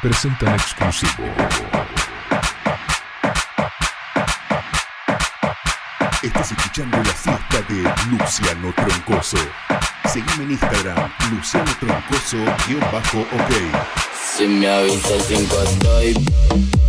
presentan exclusivo. Estás escuchando la fiesta de Luciano Troncoso. Seguime en Instagram, Luciano Troncoso-OK. -ok. Si me avisa 5 estoy.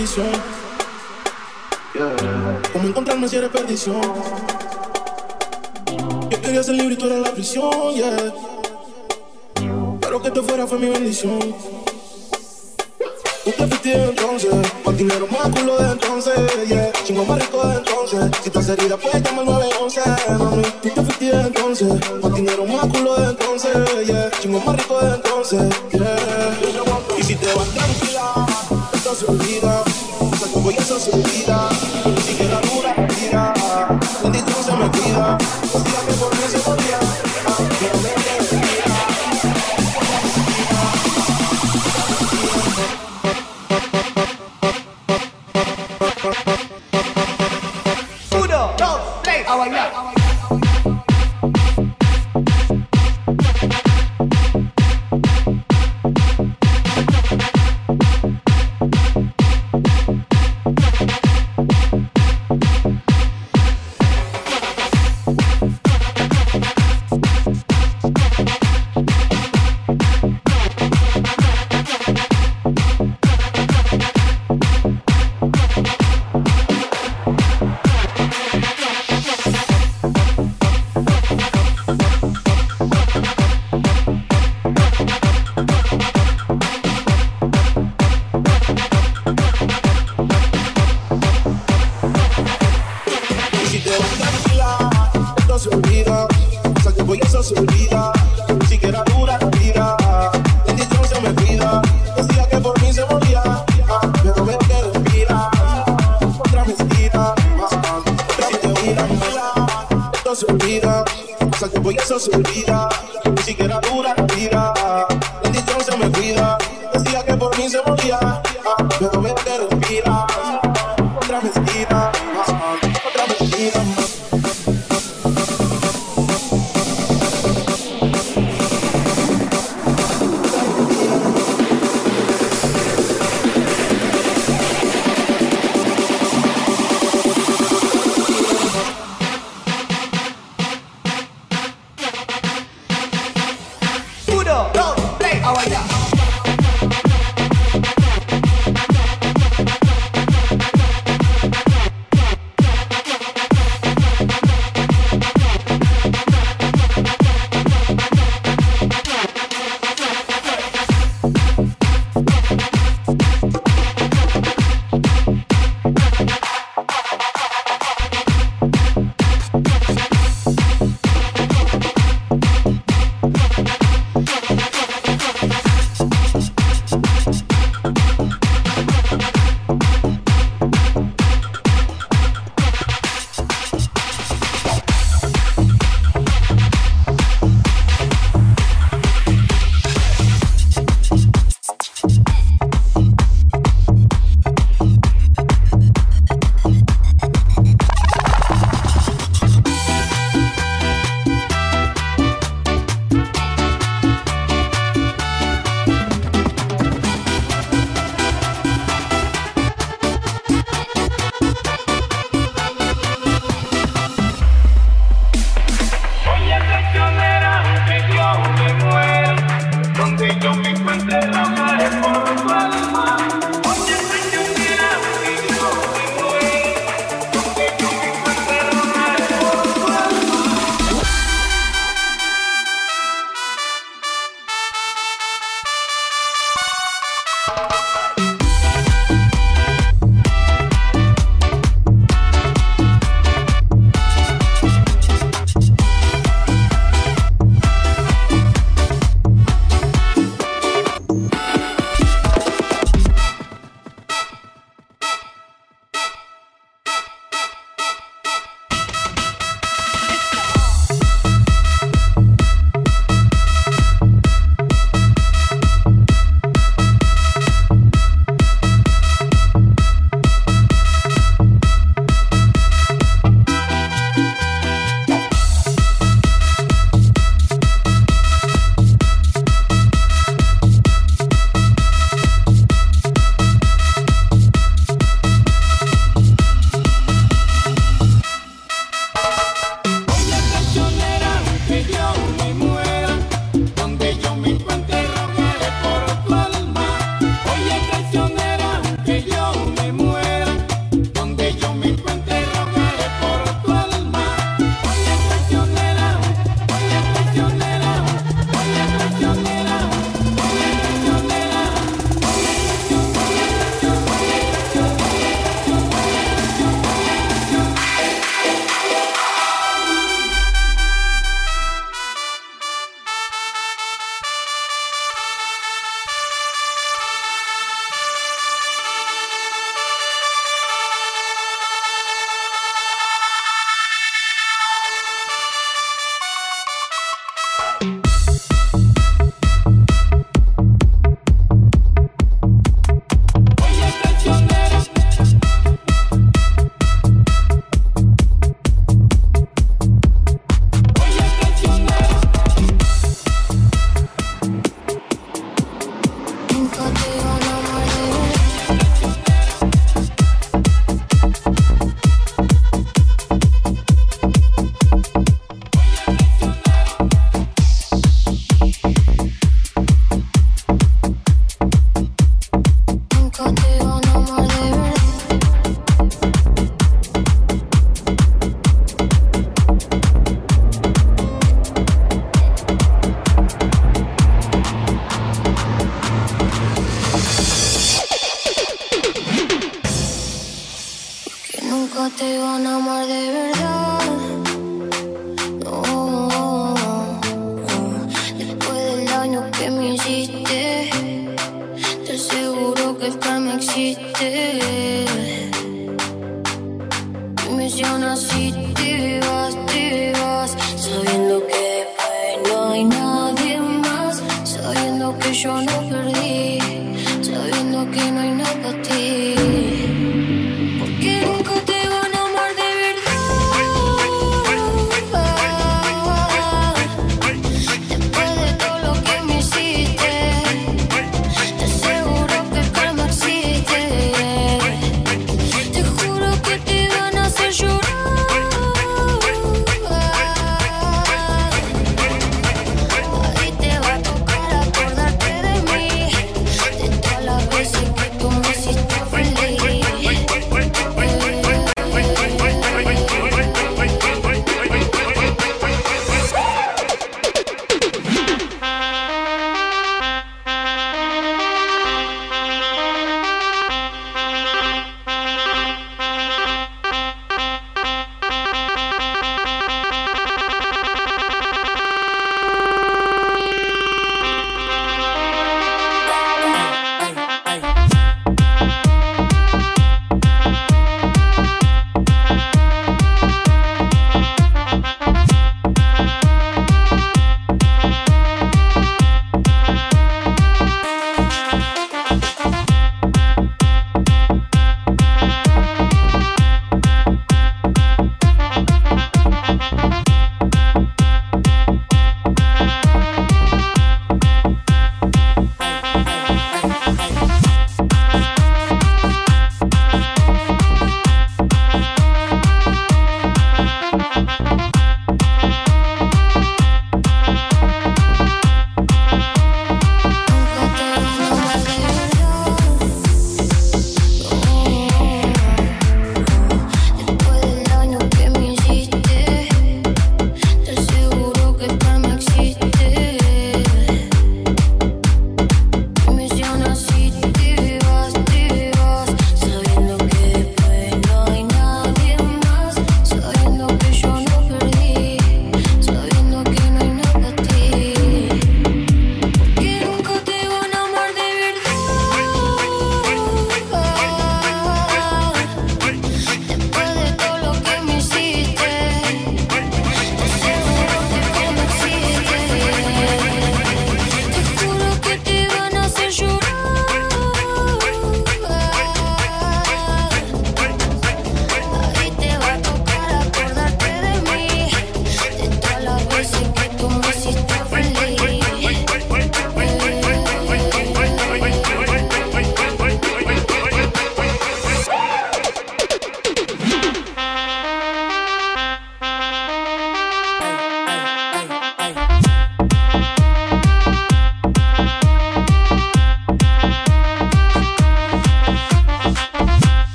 bendición. Como encontrarme si eres perdición. Yo quería ser libre y tú eras la prisión, yeah. Pero que te fuera fue mi bendición. Tú te fuiste entonces, más dinero, más culo de entonces. Chingo más rico de entonces, si estás herida pues llama al 911, mami. Tú te fuiste entonces, más dinero, más culo de entonces, yeah. Chingo más rico de entonces. Y si te vas tranquila, esto se olvida. oscuridad, siquiera dura.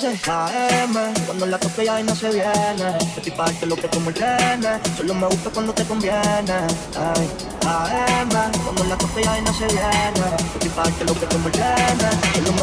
12 AM, cuando la toque ya y no se viene. Estoy parte lo que tú me ordenes. Solo me gusta cuando te conviene. Ay, AM, cuando la toque ya y no se viene. Estoy parte lo que tú me ordenes. Solo me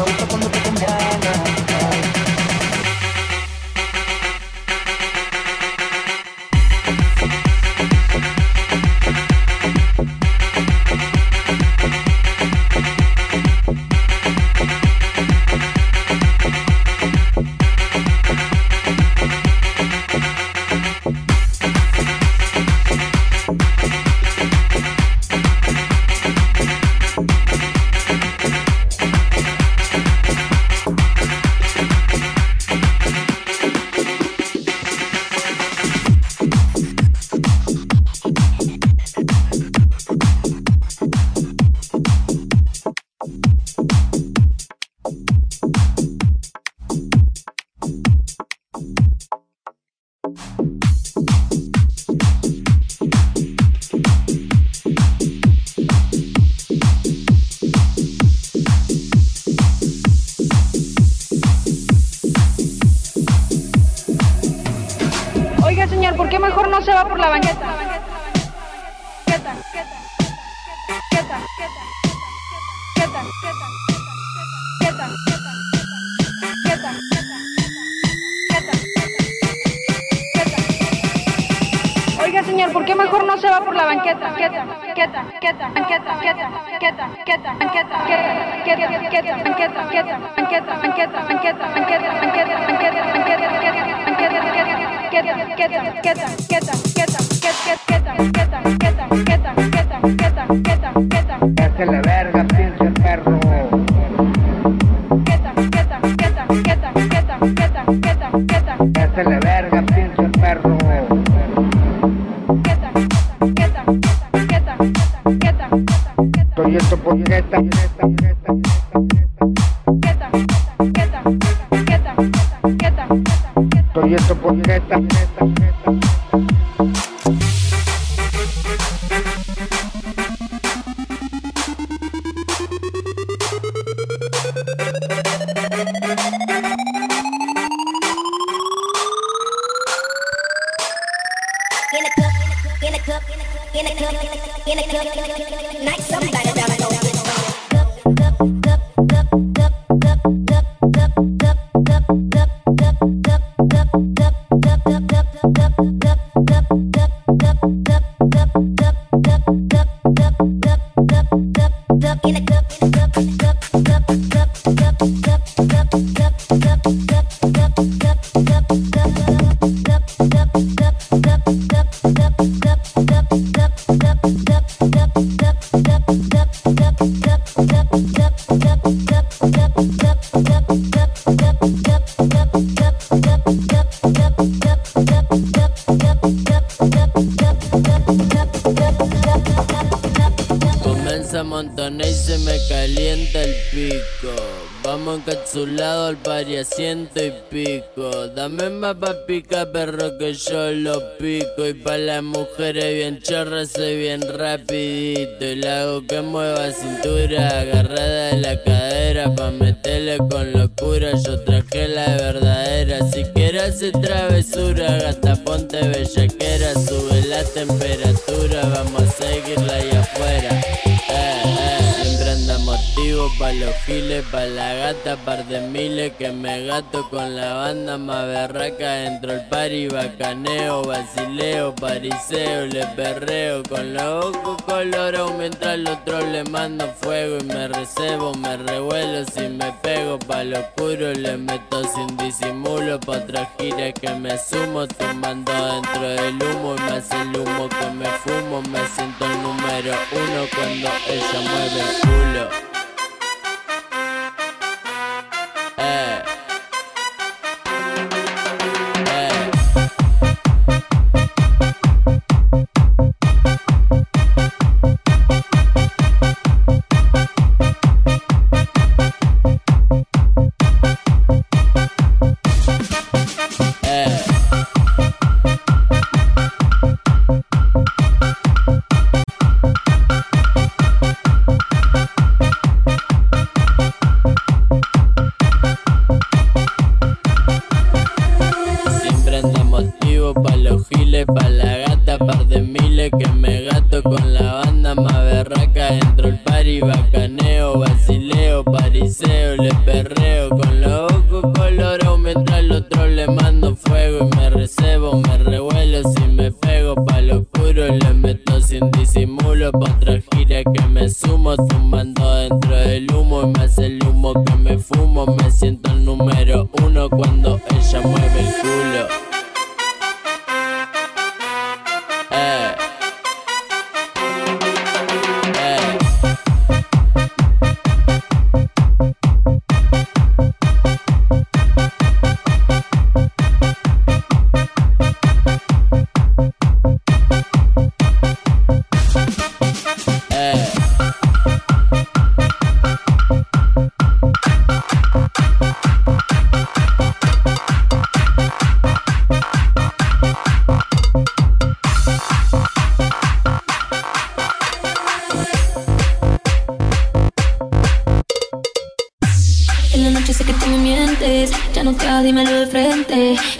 ciento y pico. Dame más pa' pica, perro, que yo lo pico. Y pa' las mujeres bien chorras, soy bien rapidito. Y la hago que mueva cintura, agarrada de la cadera. Pa' meterle con locura, yo traje la verdadera. Si quieres hacer travesura, gasta, ponte bellaquera. Sube la temperatura, vamos a seguirla ahí afuera. Andamos pa' los giles, pa' la gata, par de miles que me gato con la banda más berraca dentro el party, bacaneo, basileo, pariseo, le perreo. Con los ojos colorados mientras los otro le mando fuego. Y me recebo, me revuelo si me pego pa' lo oscuro, le meto sin disimulo pa' otra gira que me sumo, tomando dentro del humo. Y más el humo que me fumo, me siento el número uno cuando ella mueve el culo. Humo,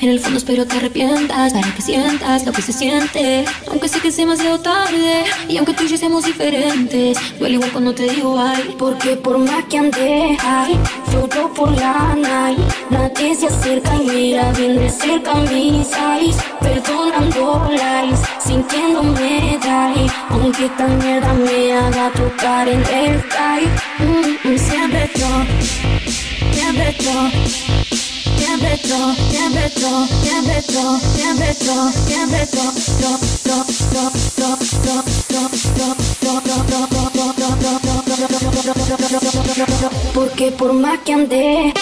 En el fondo espero te arrepientas para que sientas lo que se siente. Aunque sé que es demasiado tarde y aunque tú y yo seamos diferentes, duele igual cuando te digo ay. Porque por más que ande, ay, floto por la night. Nadie se acerca y mira bien de cerca mis eyes. Perdonando lies, sintiéndome die. Aunque esta mierda me haga tocar en el sky. Mm, mm, siempre yo, siempre yo. Porque por más que ande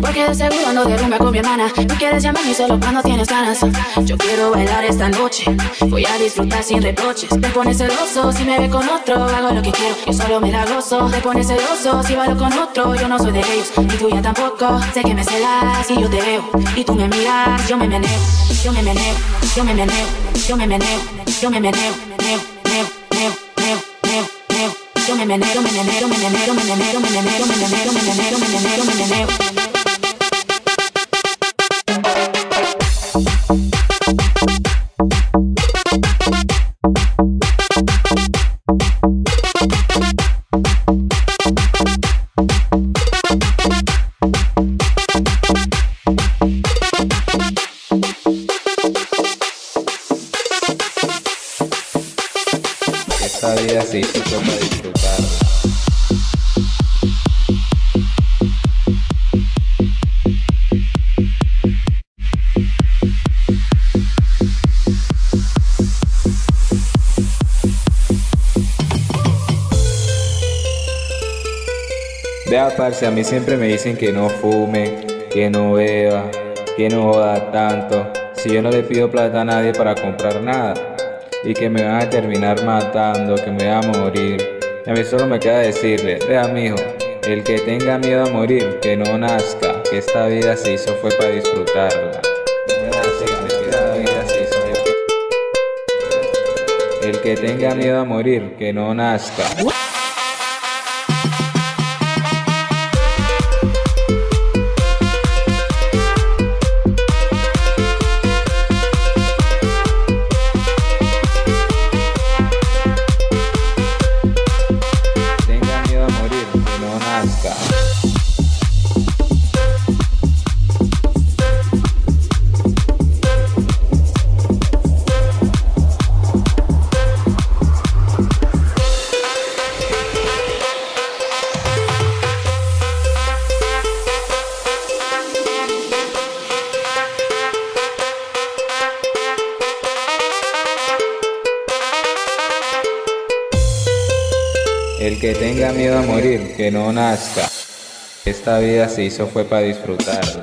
Porque de seguro no derrumba con mi hermana No quieres llamarme solo cuando tienes ganas Yo quiero bailar esta noche Voy a disfrutar sin reproches Te pones celoso si me ve con otro Hago lo que quiero, yo solo me da gozo Te pones celoso si bailo con otro Yo no soy de ellos, y tú ya tampoco Sé que me celas y yo te veo Y tú me miras, yo me meneo Yo me meneo, yo me meneo Yo me meneo, yo me meneo Neo, neo, neo, neo, neo yo me menero, me menero, me menero, me menero, me menero, me menero, me menero, me menero, me menero. a mí siempre me dicen que no fume, que no beba, que no joda tanto. Si yo no le pido plata a nadie para comprar nada. Y que me van a terminar matando, que me va a morir. a mí solo me queda decirle, vea mijo, el que tenga miedo a morir, que no nazca, que esta vida se hizo fue para disfrutarla. El que tenga miedo a morir, que no nazca. Que no nazca. Esta vida se hizo fue para disfrutarla.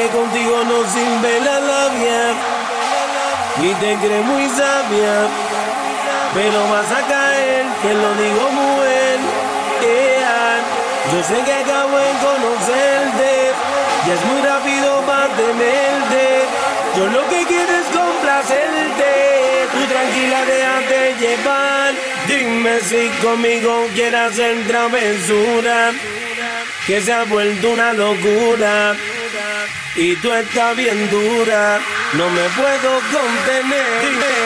Que contigo no sirve la labia y te crees muy sabia, pero vas a caer, te lo digo muy bien. Yo sé que acabo de conocerte, y es muy rápido para tenerte. Yo lo que quiero es complacerte, tú tranquila déjate llevar. Dime si conmigo quieras hacer travesura, que se ha vuelto una locura. Y tú estás bien dura, no me puedo contener.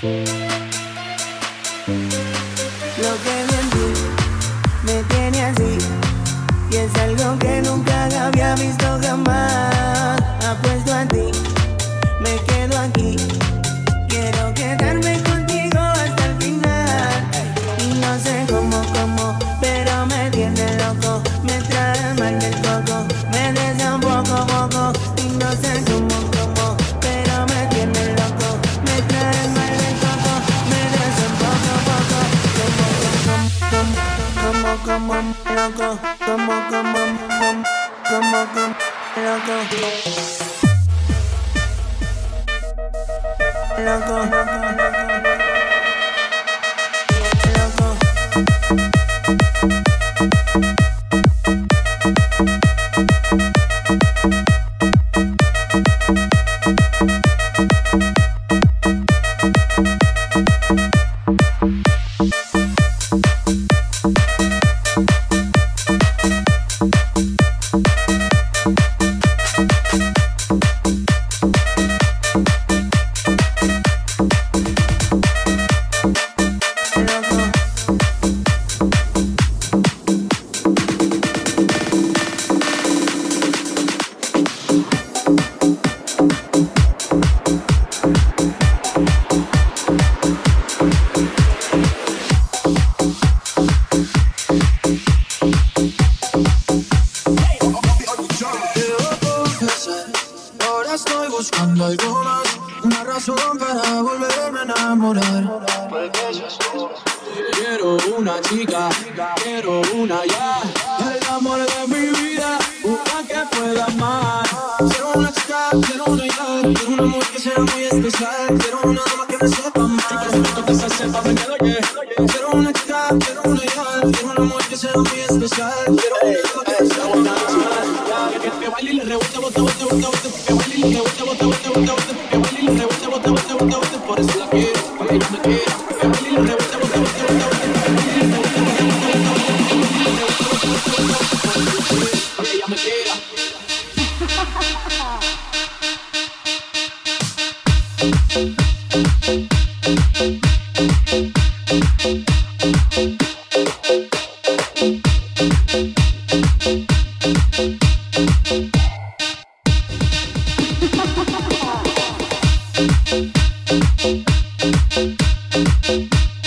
Bye. On it.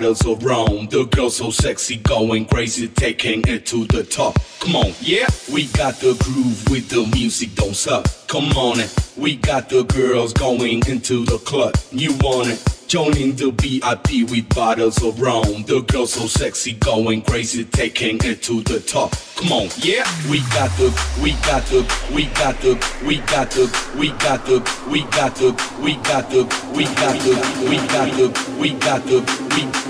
Of rum. The girl so sexy, going crazy, taking it to the top. Come on, yeah, we got the groove with the music, don't stop. Come on, we got the girls going into the club. You want it? Joining the VIP with bottles of rum. The girl so sexy, going crazy, taking it to the top. Come on, yeah, we got the, we got the, we got the, we got the, we got the, we got the, we got the, we got the, we got the, we got the, we we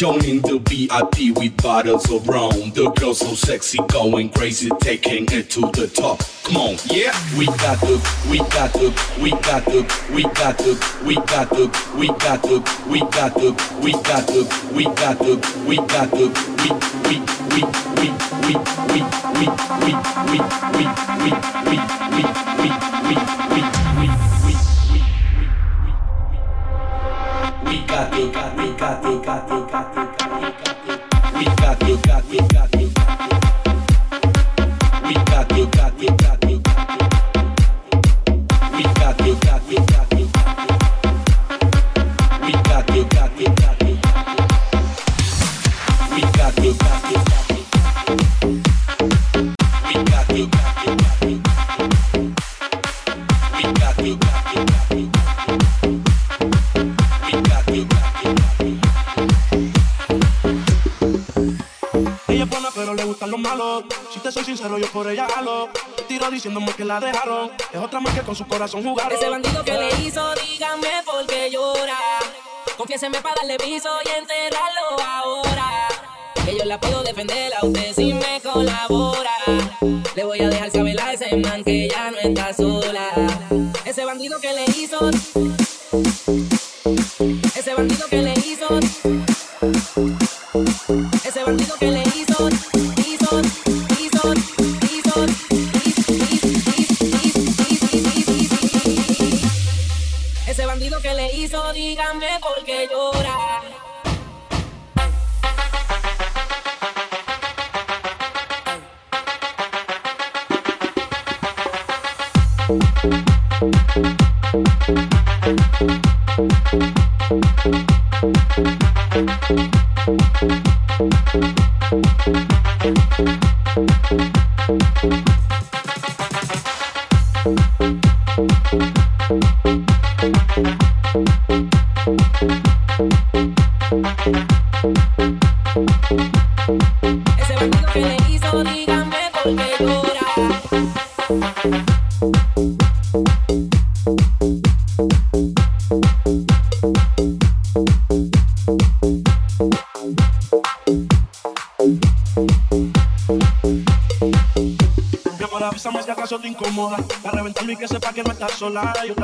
Joining the VIP with bottles of rum. The girl so sexy, going crazy, taking it to the top. Come on, yeah. We got the, we got the, we got the, we got the, we got the, we got the, we got the, we got the, we got the, we got the, we we we we we we we we we we we we we we we we we we got you, Si te soy sincero, yo por ella halo. Tiro diciéndome que la dejaron. Es otra más que con su corazón jugaron. Ese bandido que le hizo, dígame por qué llora. Confiéseme para darle piso y enterrarlo ahora. Que yo la puedo defender a usted si me colabora. Le voy a dejar saber a ese man que ya no está sola. Ese bandido que le hizo. liar.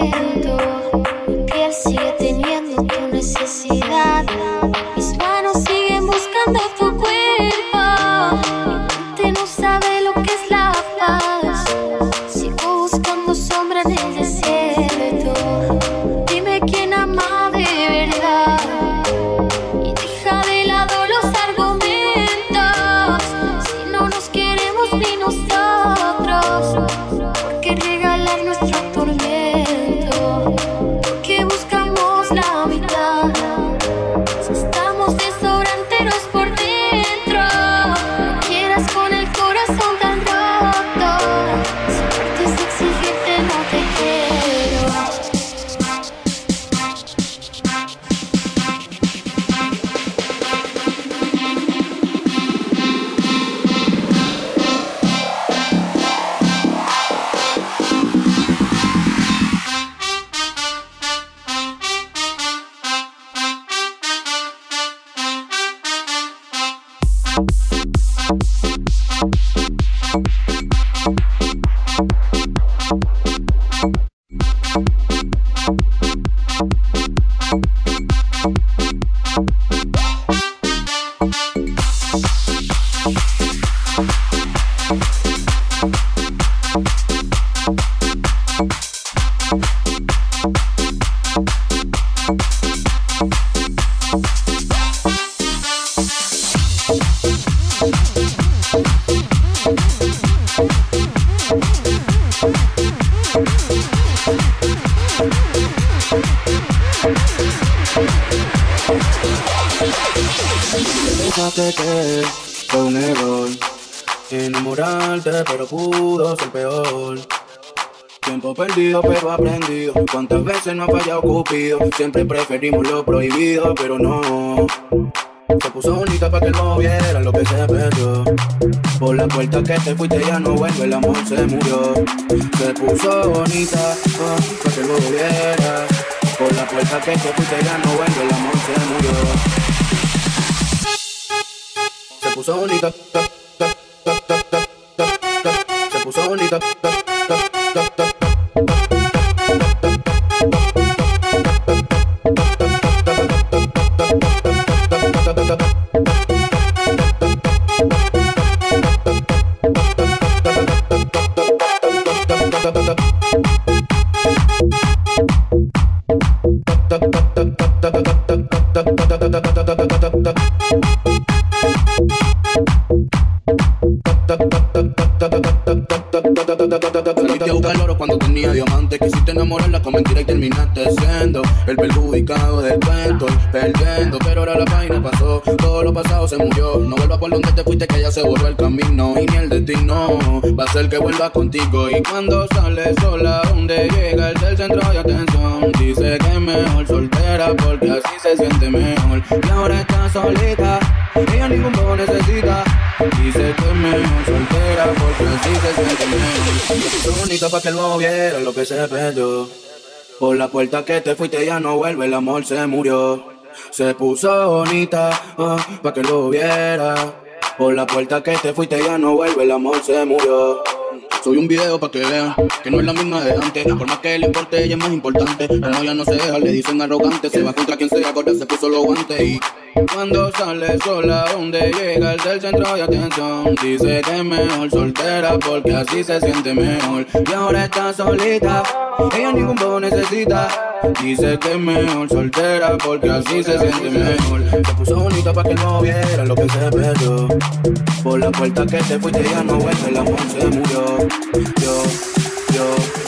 Yeah. Siempre preferimos lo prohibido, pero no. Se puso bonita para que no viera lo que se perdió. Por la puerta que te fuiste ya no vuelve, el amor se murió. Se puso bonita ah, oh, para que no viera. Por la puerta que te fuiste ya no cuando tenía diamantes Quisiste enamorarla con mentira y terminaste siendo El perjudicado del cuento perdiendo. Pero ahora la página pasó, todo lo pasado se murió. No vuelvas por donde te fuiste que ya se borró el camino Y ni el destino va a ser que vuelvas contigo. Y cuando sales sola siente mejor. Y ahora está solita, ella ningún poco necesita. Dice que es mejor soltera porque así se siente mejor. Bonito para que luego viera lo que se perdió. Por la puerta que te fuiste ya no vuelve, el amor se murió. Se puso bonita, ah, oh, para que lo viera. Por la puerta que te fuiste ya no vuelve, el amor se murió. Soy un video pa' que vean que no es la misma de antes. Por más que le importe, ella es más importante. Como ya no se deja, le dicen arrogante. Se va contra quien sea, ahora se puso los guantes. Y cuando sale sola, donde llega el del centro de atención. Dice que es mejor soltera porque así se siente mejor. Y ahora está solita, ella ningún bobo necesita. Dice que es mejor soltera porque así se siente mejor. Se puso bonita para que no viera lo que se perdió. Por la puerta que te fuiste ya no vuelve, el amor se murió. Yo, yo,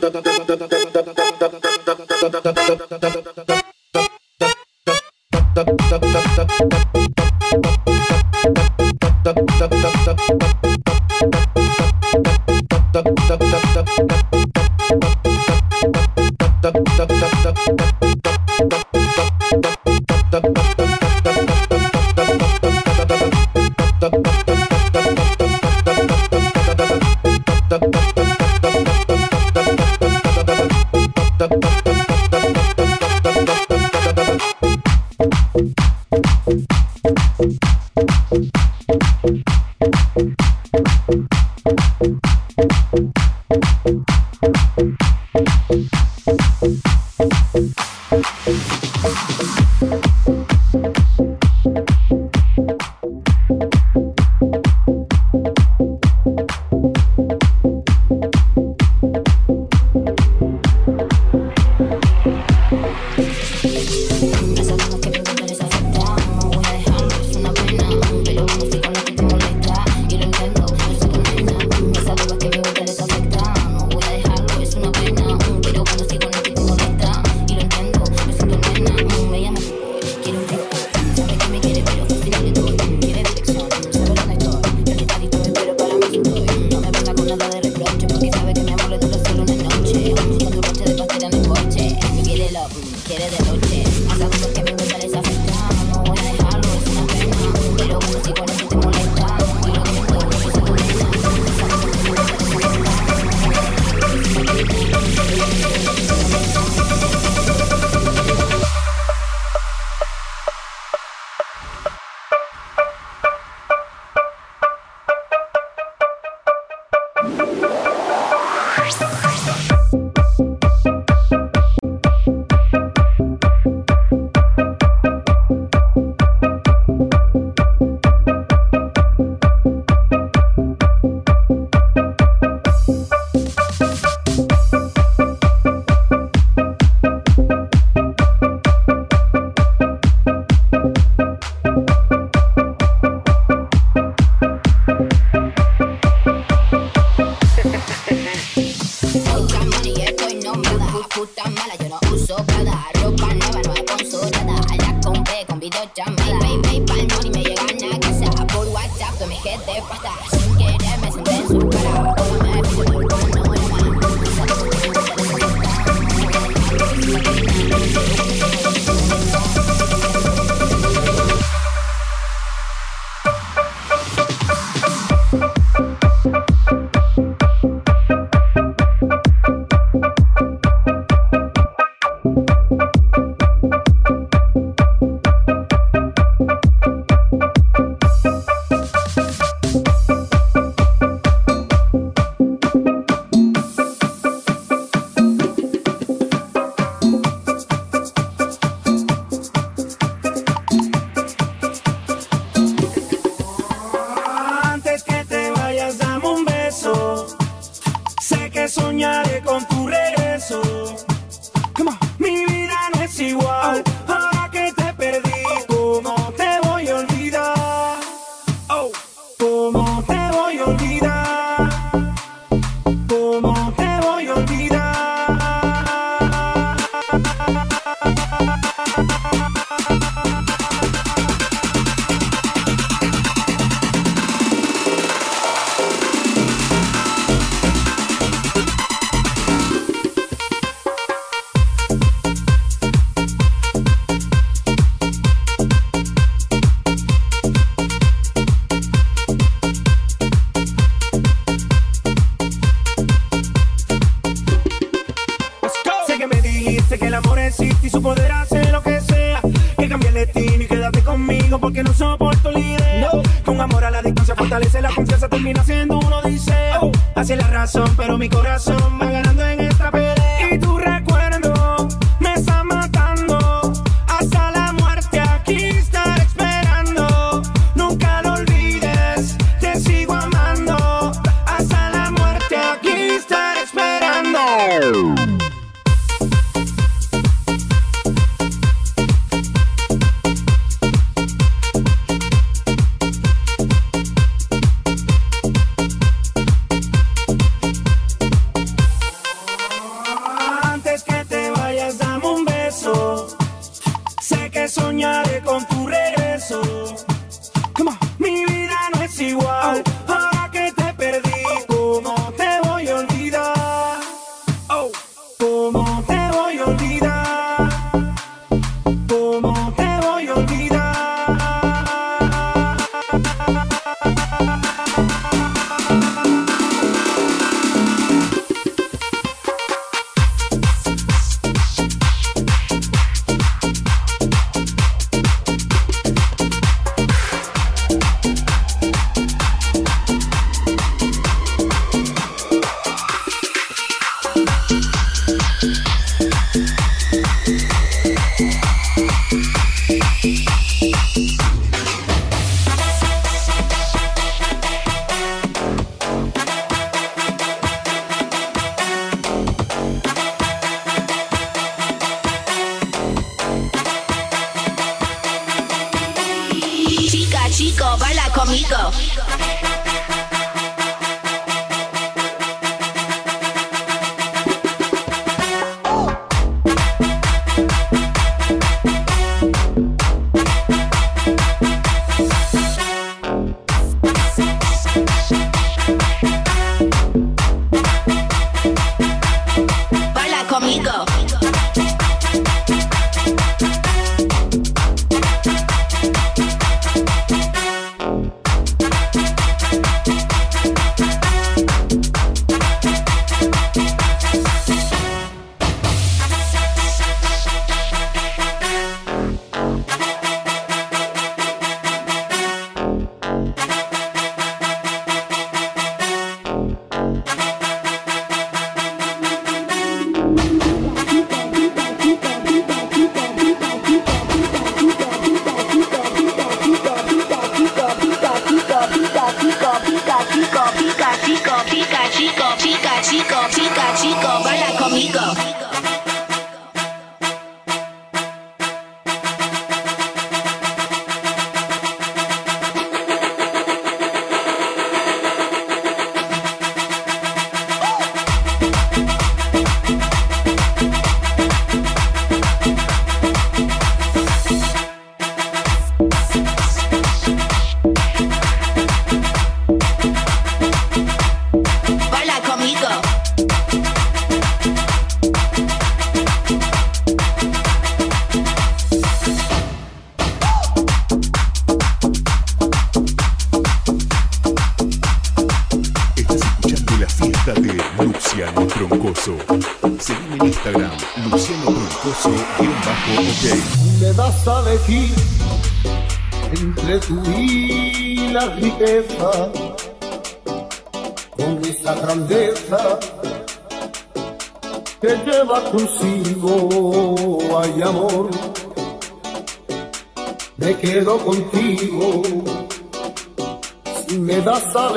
pero mi corazón.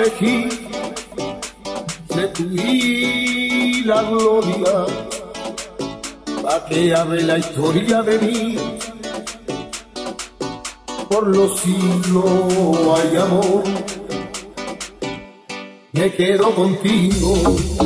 elegí de tu y la gloria, batea de la historia de mí. Por los siglos hay amor, me quedo contigo.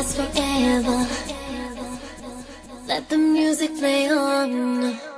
Last forever. Let the music play on.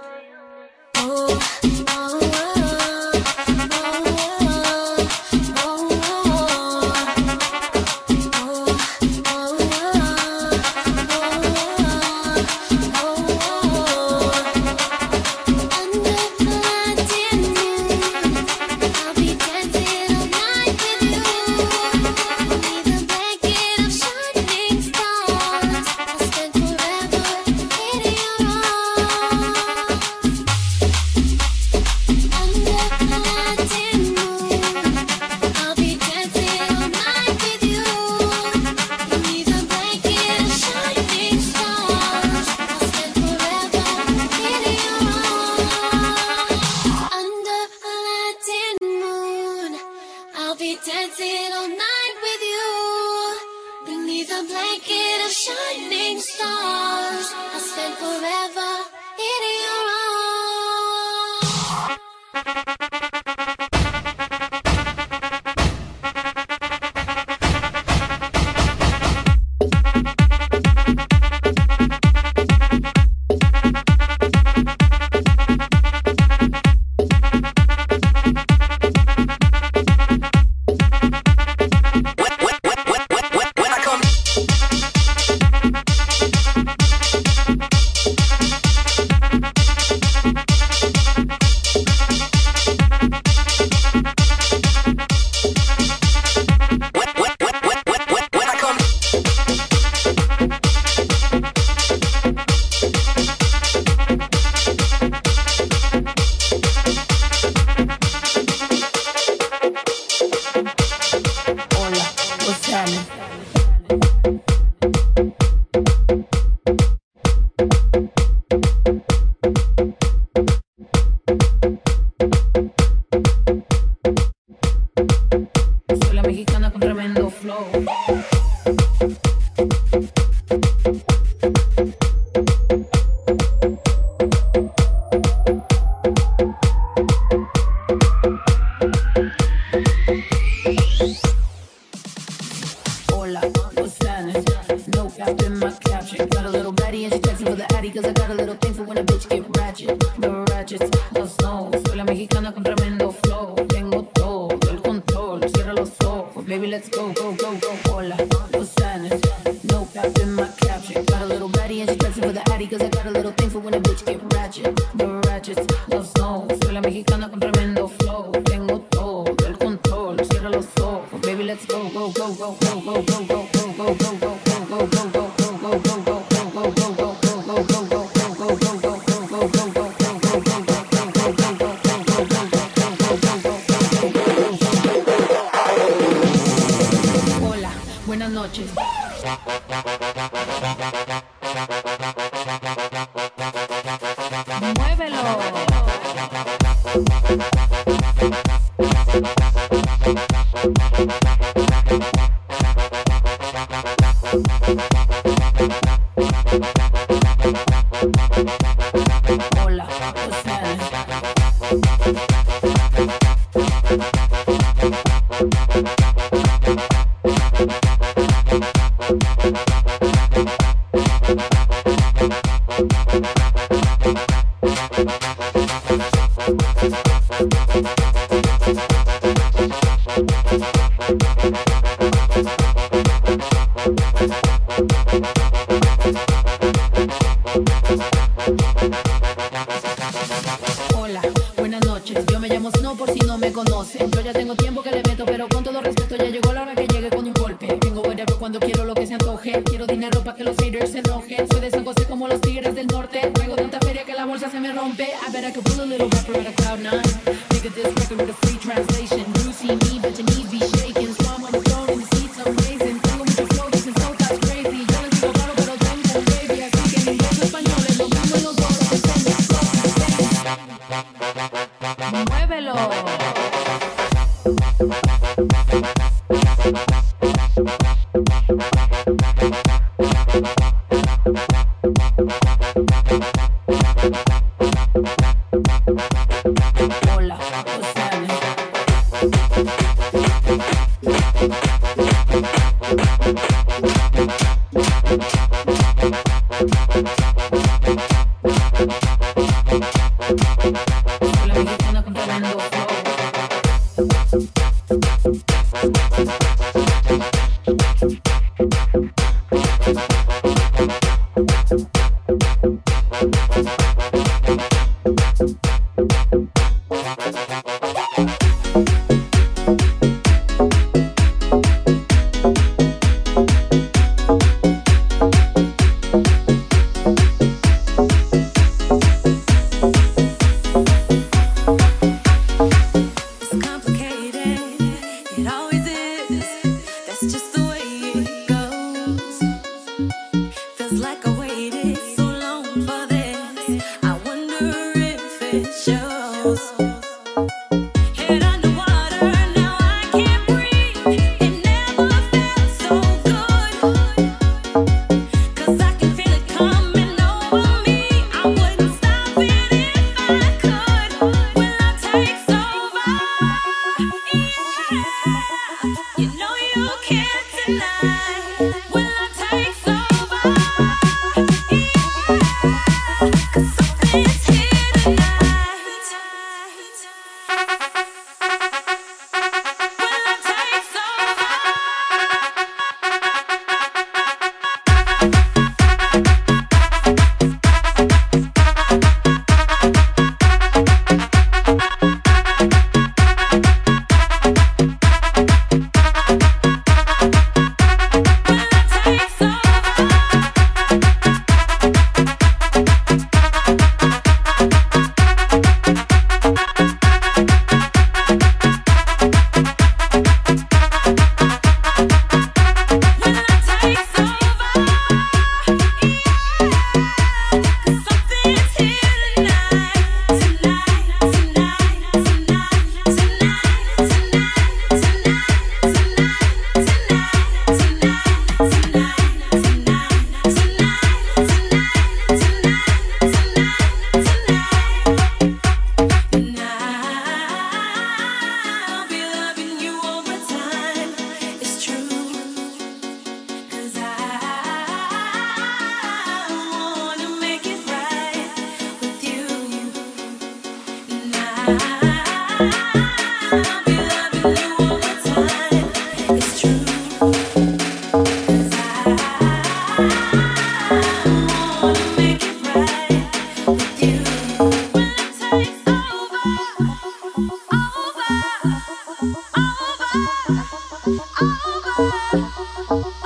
Bye.